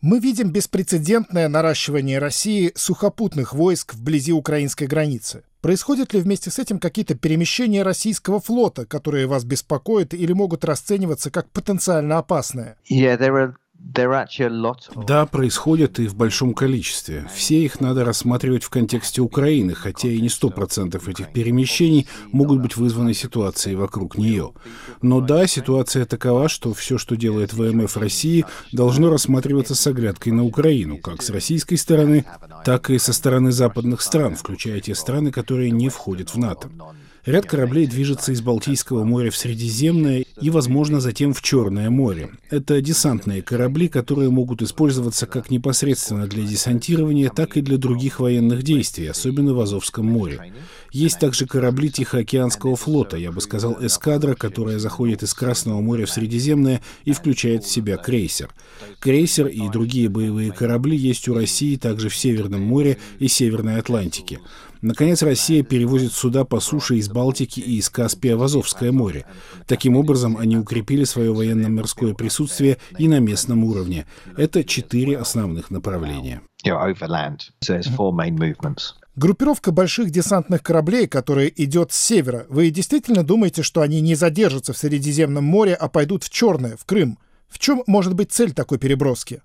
Мы видим беспрецедентное наращивание России сухопутных войск вблизи украинской границы. Происходят ли вместе с этим какие-то перемещения российского флота, которые вас беспокоят или могут расцениваться как потенциально опасные? Yeah, there are да, происходят и в большом количестве. Все их надо рассматривать в контексте Украины, хотя и не сто процентов этих перемещений могут быть вызваны ситуацией вокруг нее. Но да, ситуация такова, что все, что делает ВМФ России, должно рассматриваться с оглядкой на Украину, как с российской стороны, так и со стороны западных стран, включая те страны, которые не входят в НАТО. Ряд кораблей движется из Балтийского моря в Средиземное и, возможно, затем в Черное море. Это десантные корабли, которые могут использоваться как непосредственно для десантирования, так и для других военных действий, особенно в Азовском море. Есть также корабли Тихоокеанского флота, я бы сказал эскадра, которая заходит из Красного моря в Средиземное и включает в себя крейсер. Крейсер и другие боевые корабли есть у России также в Северном море и Северной Атлантике. Наконец, Россия перевозит суда по суше из Балтики и из Каспия в Азовское море. Таким образом, они укрепили свое военно-морское присутствие и на местном уровне. Это четыре основных направления. Группировка больших десантных кораблей, которая идет с севера, вы действительно думаете, что они не задержатся в Средиземном море, а пойдут в Черное, в Крым? В чем может быть цель такой переброски?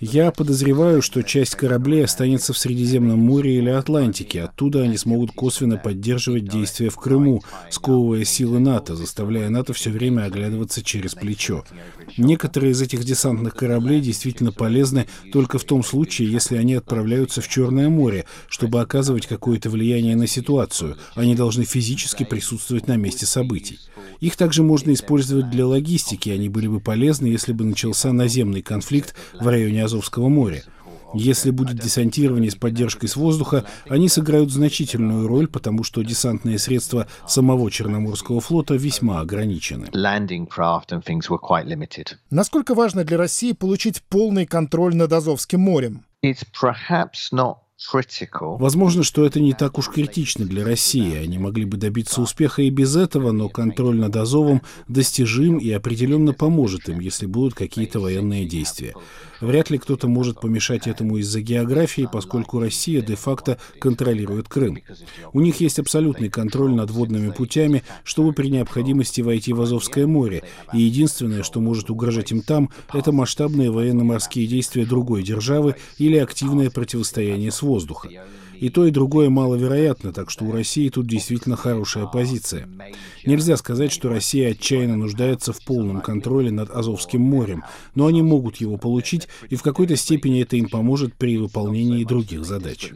Я подозреваю, что часть кораблей останется в Средиземном море или Атлантике. Оттуда они смогут косвенно поддерживать действия в Крыму, сковывая силы НАТО, заставляя НАТО все время оглядываться через плечо. Некоторые из этих десантных кораблей действительно полезны только в том случае, если они отправляются в Черное море, чтобы оказывать какое-то влияние на ситуацию. Они должны физически присутствовать на месте событий. Их также можно использовать для логистики, они были бы полезны, если бы начался наземный конфликт в районе Азовского моря. Если будет десантирование с поддержкой с воздуха, они сыграют значительную роль, потому что десантные средства самого Черноморского флота весьма ограничены. Насколько важно для России получить полный контроль над Азовским морем? Возможно, что это не так уж критично для России. Они могли бы добиться успеха и без этого, но контроль над Азовом достижим и определенно поможет им, если будут какие-то военные действия. Вряд ли кто-то может помешать этому из-за географии, поскольку Россия де-факто контролирует Крым. У них есть абсолютный контроль над водными путями, чтобы при необходимости войти в Азовское море, и единственное, что может угрожать им там, это масштабные военно-морские действия другой державы или активное противостояние с воздуха. И то, и другое маловероятно, так что у России тут действительно хорошая позиция. Нельзя сказать, что Россия отчаянно нуждается в полном контроле над Азовским морем, но они могут его получить, и в какой-то степени это им поможет при выполнении других задач.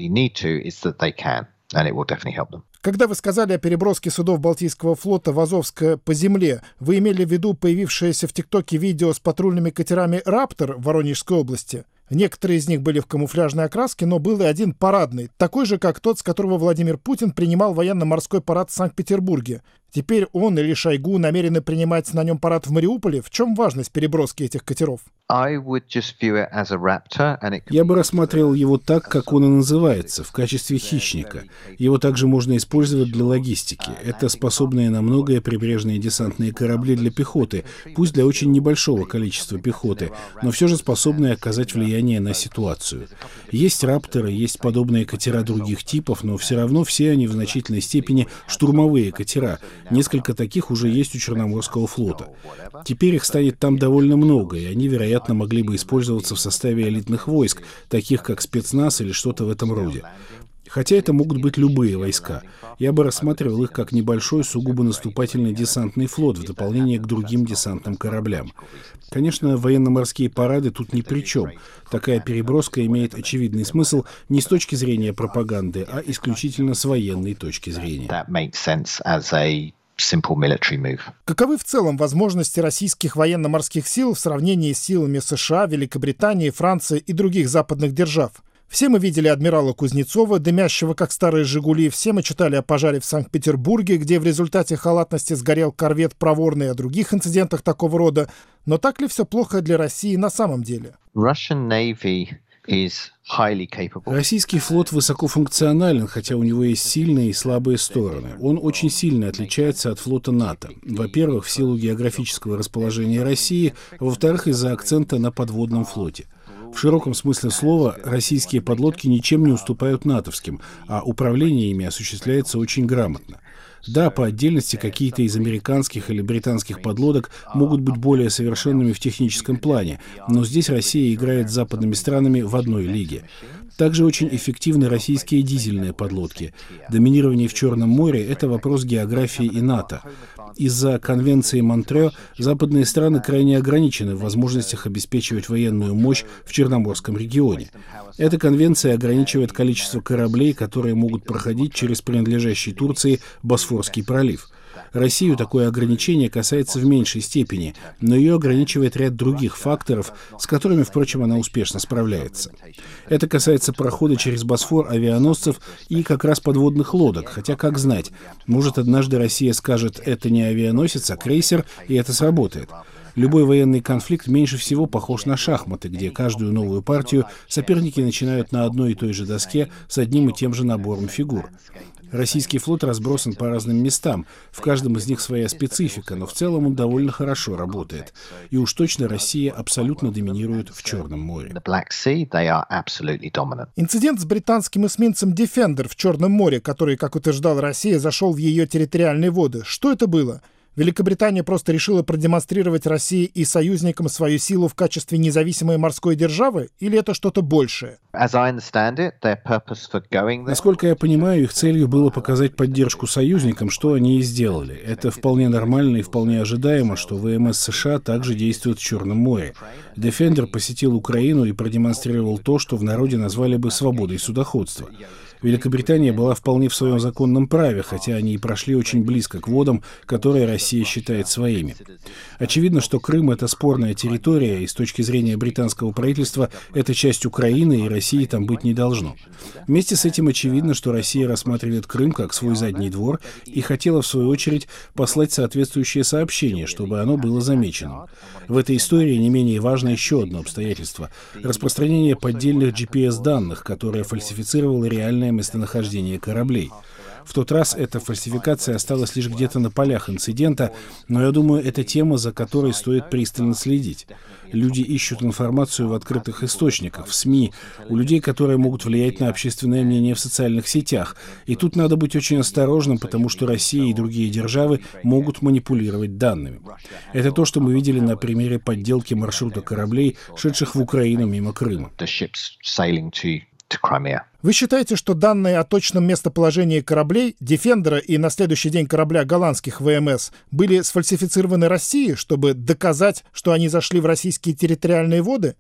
Когда вы сказали о переброске судов Балтийского флота в Азовское по земле, вы имели в виду появившееся в ТикТоке видео с патрульными катерами «Раптор» в Воронежской области? Некоторые из них были в камуфляжной окраске, но был и один парадный, такой же, как тот, с которого Владимир Путин принимал военно-морской парад в Санкт-Петербурге. Теперь он или Шойгу намерены принимать на нем парад в Мариуполе. В чем важность переброски этих катеров? Я бы рассматривал его так, как он и называется, в качестве хищника. Его также можно использовать для логистики. Это способные на многое прибрежные десантные корабли для пехоты, пусть для очень небольшого количества пехоты, но все же способные оказать влияние на ситуацию. Есть рапторы, есть подобные катера других типов, но все равно все они в значительной степени штурмовые катера, Несколько таких уже есть у Черноморского флота. Теперь их станет там довольно много, и они, вероятно, могли бы использоваться в составе элитных войск, таких как спецназ или что-то в этом роде. Хотя это могут быть любые войска. Я бы рассматривал их как небольшой сугубо наступательный десантный флот в дополнение к другим десантным кораблям. Конечно, военно-морские парады тут ни при чем. Такая переброска имеет очевидный смысл не с точки зрения пропаганды, а исключительно с военной точки зрения. Каковы в целом возможности российских военно-морских сил в сравнении с силами США, Великобритании, Франции и других западных держав? Все мы видели адмирала Кузнецова, дымящего как старые «Жигули». Все мы читали о пожаре в Санкт-Петербурге, где в результате халатности сгорел корвет «Проворный» о других инцидентах такого рода. Но так ли все плохо для России на самом деле? Russian Navy Российский флот высокофункционален, хотя у него есть сильные и слабые стороны. Он очень сильно отличается от флота НАТО. Во-первых, в силу географического расположения России, во-вторых, из-за акцента на подводном флоте. В широком смысле слова российские подлодки ничем не уступают натовским, а управление ими осуществляется очень грамотно. Да, по отдельности какие-то из американских или британских подлодок могут быть более совершенными в техническом плане, но здесь Россия играет с западными странами в одной лиге. Также очень эффективны российские дизельные подлодки. Доминирование в Черном море — это вопрос географии и НАТО. Из-за конвенции Монтрео западные страны крайне ограничены в возможностях обеспечивать военную мощь в Черноморском регионе. Эта конвенция ограничивает количество кораблей, которые могут проходить через принадлежащий Турции Босфорский пролив. Россию такое ограничение касается в меньшей степени, но ее ограничивает ряд других факторов, с которыми, впрочем, она успешно справляется. Это касается прохода через Босфор авианосцев и как раз подводных лодок, хотя, как знать, может, однажды Россия скажет, это не авианосец, а крейсер, и это сработает. Любой военный конфликт меньше всего похож на шахматы, где каждую новую партию соперники начинают на одной и той же доске с одним и тем же набором фигур. Российский флот разбросан по разным местам, в каждом из них своя специфика, но в целом он довольно хорошо работает. И уж точно Россия абсолютно доминирует в Черном море. Инцидент с британским эсминцем Defender в Черном море, который, как утверждал Россия, зашел в ее территориальные воды. Что это было? Великобритания просто решила продемонстрировать России и союзникам свою силу в качестве независимой морской державы, или это что-то большее? Насколько я понимаю, их целью было показать поддержку союзникам, что они и сделали. Это вполне нормально и вполне ожидаемо, что ВМС США также действует в Черном море. Defender посетил Украину и продемонстрировал то, что в народе назвали бы свободой судоходства. Великобритания была вполне в своем законном праве, хотя они и прошли очень близко к водам, которые Россия считает своими. Очевидно, что Крым — это спорная территория, и с точки зрения британского правительства это часть Украины, и России там быть не должно. Вместе с этим очевидно, что Россия рассматривает Крым как свой задний двор и хотела, в свою очередь, послать соответствующее сообщение, чтобы оно было замечено. В этой истории не менее важно еще одно обстоятельство — распространение поддельных GPS-данных, которое фальсифицировало реальное точное местонахождение кораблей. В тот раз эта фальсификация осталась лишь где-то на полях инцидента, но я думаю, это тема, за которой стоит пристально следить. Люди ищут информацию в открытых источниках, в СМИ, у людей, которые могут влиять на общественное мнение в социальных сетях. И тут надо быть очень осторожным, потому что Россия и другие державы могут манипулировать данными. Это то, что мы видели на примере подделки маршрута кораблей, шедших в Украину мимо Крыма. Вы считаете, что данные о точном местоположении кораблей, Дефендера и на следующий день корабля голландских ВМС были сфальсифицированы Россией, чтобы доказать, что они зашли в российские территориальные воды?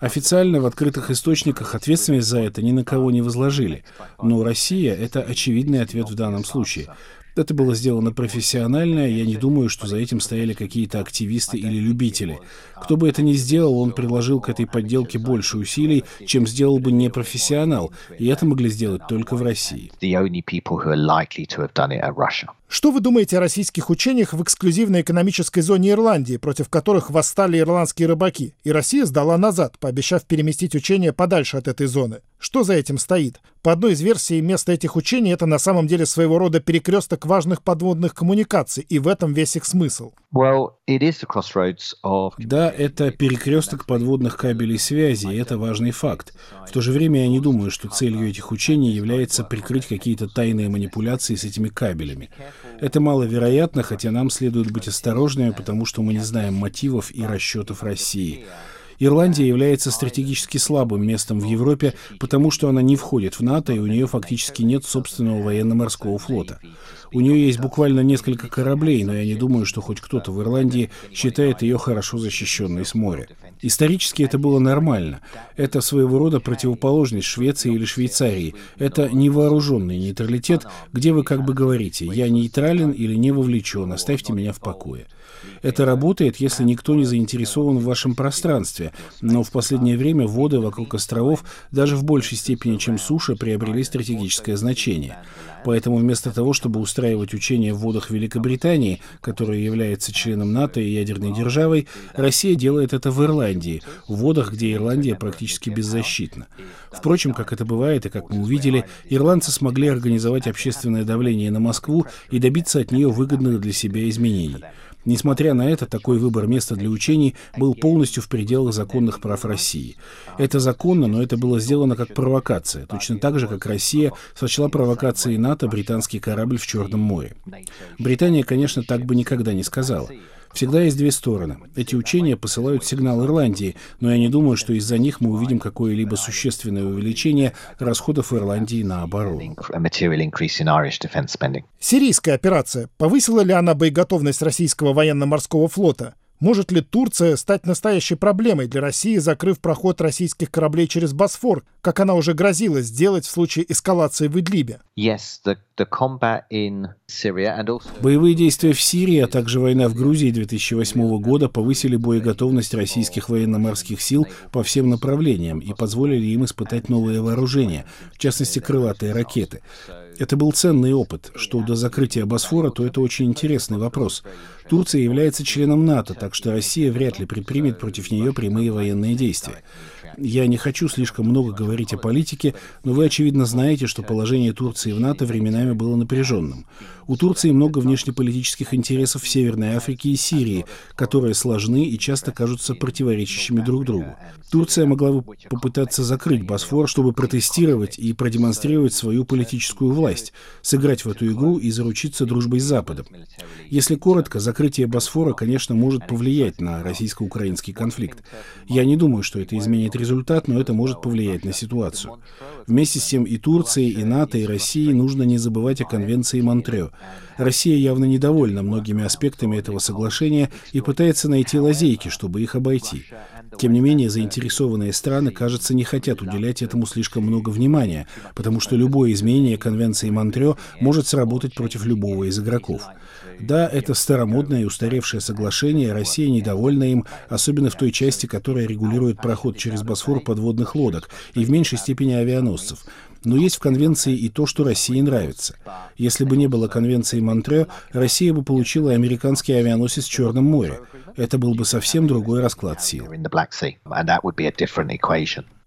Официально в открытых источниках ответственность за это ни на кого не возложили. Но Россия — это очевидный ответ в данном случае. Это было сделано профессионально, я не думаю, что за этим стояли какие-то активисты или любители. Кто бы это ни сделал, он приложил к этой подделке больше усилий, чем сделал бы непрофессионал, и это могли сделать только в России. Что вы думаете о российских учениях в эксклюзивной экономической зоне Ирландии, против которых восстали ирландские рыбаки, и Россия сдала назад, пообещав переместить учения подальше от этой зоны? Что за этим стоит? По одной из версий, место этих учений — это на самом деле своего рода перекресток важных подводных коммуникаций, и в этом весь их смысл. Да, это перекресток подводных кабелей связи, и это важный факт. В то же время я не думаю, что целью этих учений является прикрыть какие-то тайные манипуляции с этими кабелями. Это маловероятно, хотя нам следует быть осторожными, потому что мы не знаем мотивов и расчетов России. Ирландия является стратегически слабым местом в Европе, потому что она не входит в НАТО, и у нее фактически нет собственного военно-морского флота. У нее есть буквально несколько кораблей, но я не думаю, что хоть кто-то в Ирландии считает ее хорошо защищенной с моря. Исторически это было нормально. Это своего рода противоположность Швеции или Швейцарии. Это невооруженный нейтралитет, где вы как бы говорите «я нейтрален или не вовлечен, оставьте меня в покое». Это работает, если никто не заинтересован в вашем пространстве, но в последнее время воды вокруг островов даже в большей степени, чем суша, приобрели стратегическое значение. Поэтому вместо того, чтобы устраивать учения в водах Великобритании, которая является членом НАТО и ядерной державой, Россия делает это в Ирландии, в водах, где Ирландия практически беззащитна. Впрочем, как это бывает и как мы увидели, ирландцы смогли организовать общественное давление на Москву и добиться от нее выгодных для себя изменений. Несмотря на это, такой выбор места для учений был полностью в пределах законных прав России. Это законно, но это было сделано как провокация, точно так же, как Россия сочла провокацией НАТО британский корабль в Черном море. Британия, конечно, так бы никогда не сказала. Всегда есть две стороны. Эти учения посылают сигнал Ирландии, но я не думаю, что из-за них мы увидим какое-либо существенное увеличение расходов Ирландии на оборону. Сирийская операция. Повысила ли она боеготовность российского военно-морского флота? Может ли Турция стать настоящей проблемой для России, закрыв проход российских кораблей через Босфор, как она уже грозила сделать в случае эскалации в Идлибе? Yes, the, the also... Боевые действия в Сирии, а также война в Грузии 2008 года повысили боеготовность российских военно-морских сил по всем направлениям и позволили им испытать новые вооружения, в частности крылатые ракеты. Это был ценный опыт. Что до закрытия Босфора, то это очень интересный вопрос. Турция является членом НАТО, так что Россия вряд ли предпримет против нее прямые военные действия. Я не хочу слишком много говорить о политике, но вы, очевидно, знаете, что положение Турции в НАТО временами было напряженным. У Турции много внешнеполитических интересов в Северной Африке и Сирии, которые сложны и часто кажутся противоречащими друг другу. Турция могла бы попытаться закрыть Босфор, чтобы протестировать и продемонстрировать свою политическую власть, сыграть в эту игру и заручиться дружбой с Западом. Если коротко, закрытие Босфора, конечно, может повлиять на российско-украинский конфликт. Я не думаю, что это изменит результат, но это может повлиять на ситуацию. Вместе с тем и Турции, и НАТО, и России нужно не забывать о конвенции Монтрео. Россия явно недовольна многими аспектами этого соглашения и пытается найти лазейки, чтобы их обойти. Тем не менее, заинтересованные страны, кажется, не хотят уделять этому слишком много внимания, потому что любое изменение Конвенции Монтрео может сработать против любого из игроков. Да, это старомодное и устаревшее соглашение, Россия недовольна им, особенно в той части, которая регулирует проход через Босфор подводных лодок и в меньшей степени авианосцев. Но есть в конвенции и то, что России нравится. Если бы не было конвенции Монтрео, Россия бы получила американский авианосец в Черном море. Это был бы совсем другой расклад сил.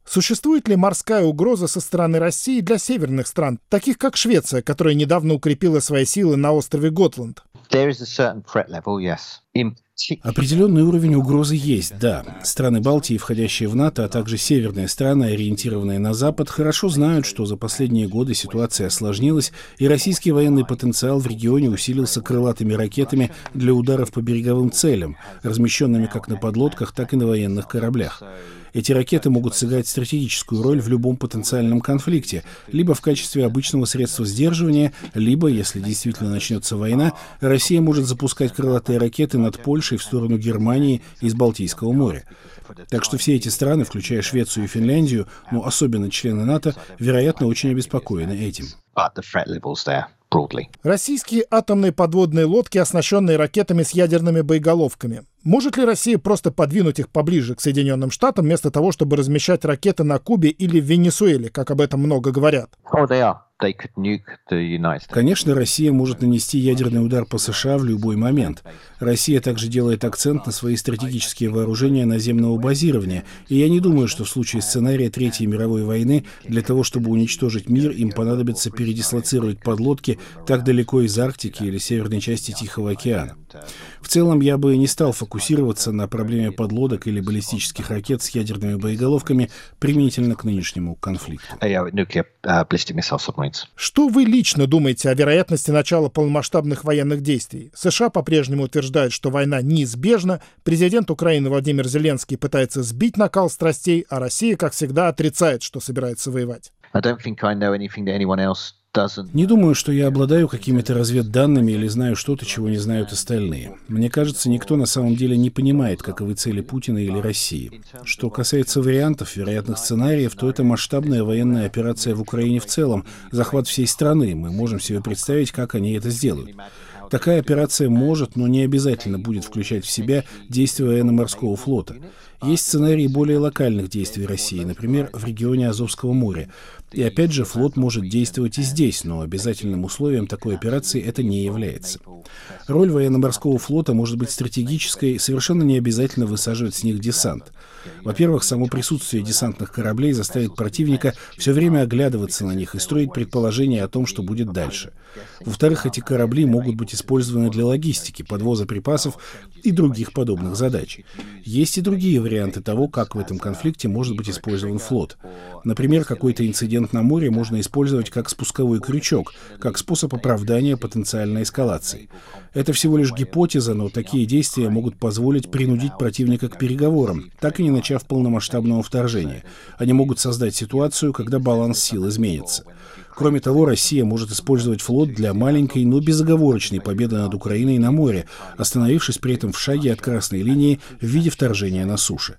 Существует ли морская угроза со стороны России для северных стран, таких как Швеция, которая недавно укрепила свои силы на острове Готланд? Определенный уровень угрозы есть, да. Страны Балтии, входящие в НАТО, а также северные страны, ориентированные на Запад, хорошо знают, что за последние годы ситуация осложнилась, и российский военный потенциал в регионе усилился крылатыми ракетами для ударов по береговым целям, размещенными как на подлодках, так и на военных кораблях. Эти ракеты могут сыграть стратегическую роль в любом потенциальном конфликте, либо в качестве обычного средства сдерживания, либо, если действительно начнется война, Россия может запускать крылатые ракеты над Польшей в сторону Германии из Балтийского моря. Так что все эти страны, включая Швецию и Финляндию, но ну, особенно члены НАТО, вероятно, очень обеспокоены этим. Российские атомные подводные лодки, оснащенные ракетами с ядерными боеголовками. Может ли Россия просто подвинуть их поближе к Соединенным Штатам, вместо того, чтобы размещать ракеты на Кубе или в Венесуэле, как об этом много говорят? Oh, Конечно, Россия может нанести ядерный удар по США в любой момент. Россия также делает акцент на свои стратегические вооружения наземного базирования, и я не думаю, что в случае сценария Третьей мировой войны для того, чтобы уничтожить мир, им понадобится передислоцировать подлодки так далеко из Арктики или северной части Тихого океана. В целом, я бы не стал фокусироваться на проблеме подлодок или баллистических ракет с ядерными боеголовками применительно к нынешнему конфликту. Что вы лично думаете о вероятности начала полномасштабных военных действий? США по-прежнему утверждают, что война неизбежна, президент Украины Владимир Зеленский пытается сбить накал страстей, а Россия, как всегда, отрицает, что собирается воевать. Не думаю, что я обладаю какими-то разведданными или знаю что-то, чего не знают остальные. Мне кажется, никто на самом деле не понимает, каковы цели Путина или России. Что касается вариантов, вероятных сценариев, то это масштабная военная операция в Украине в целом, захват всей страны. Мы можем себе представить, как они это сделают. Такая операция может, но не обязательно будет включать в себя действия военно-морского флота. Есть сценарии более локальных действий России, например, в регионе Азовского моря. И опять же, флот может действовать и здесь, но обязательным условием такой операции это не является. Роль военно-морского флота может быть стратегической, совершенно не обязательно высаживать с них десант. Во-первых, само присутствие десантных кораблей заставит противника все время оглядываться на них и строить предположения о том, что будет дальше. Во-вторых, эти корабли могут быть использованы для логистики, подвоза припасов и других подобных задач. Есть и другие варианты того, как в этом конфликте может быть использован флот. Например, какой-то инцидент на море можно использовать как спусковой крючок, как способ оправдания потенциальной эскалации. Это всего лишь гипотеза, но такие действия могут позволить принудить противника к переговорам, так и не начав полномасштабного вторжения. Они могут создать ситуацию, когда баланс сил изменится. Кроме того, Россия может использовать флот для маленькой, но безоговорочной победы над Украиной на море, остановившись при этом в шаге от красной линии в виде вторжения на суше.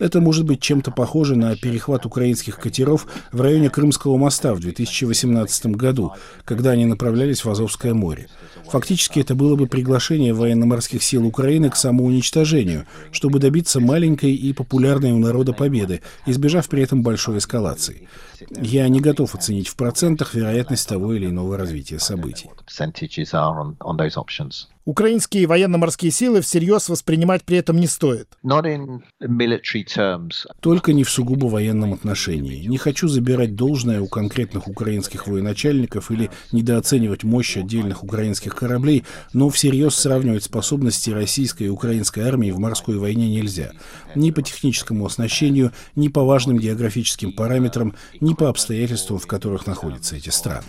Это может быть чем-то похоже на перехват украинских катеров в районе Крымского моста в 2018 году, когда они направлялись в Азовское море. Фактически это было бы приглашение военно-морских сил Украины к самоуничтожению, чтобы добиться маленькой и популярной у народа победы, избежав при этом большой эскалации. Я не готов оценить в процентах вероятность того или иного развития событий. Украинские военно-морские силы всерьез воспринимать при этом не стоит. Только не в сугубо военном отношении. Не хочу забирать должное у конкретных украинских военачальников или недооценивать мощь отдельных украинских кораблей, но всерьез сравнивать способности российской и украинской армии в морской войне нельзя. Ни по техническому оснащению, ни по важным географическим параметрам, ни по обстоятельствам, в которых находятся эти страны.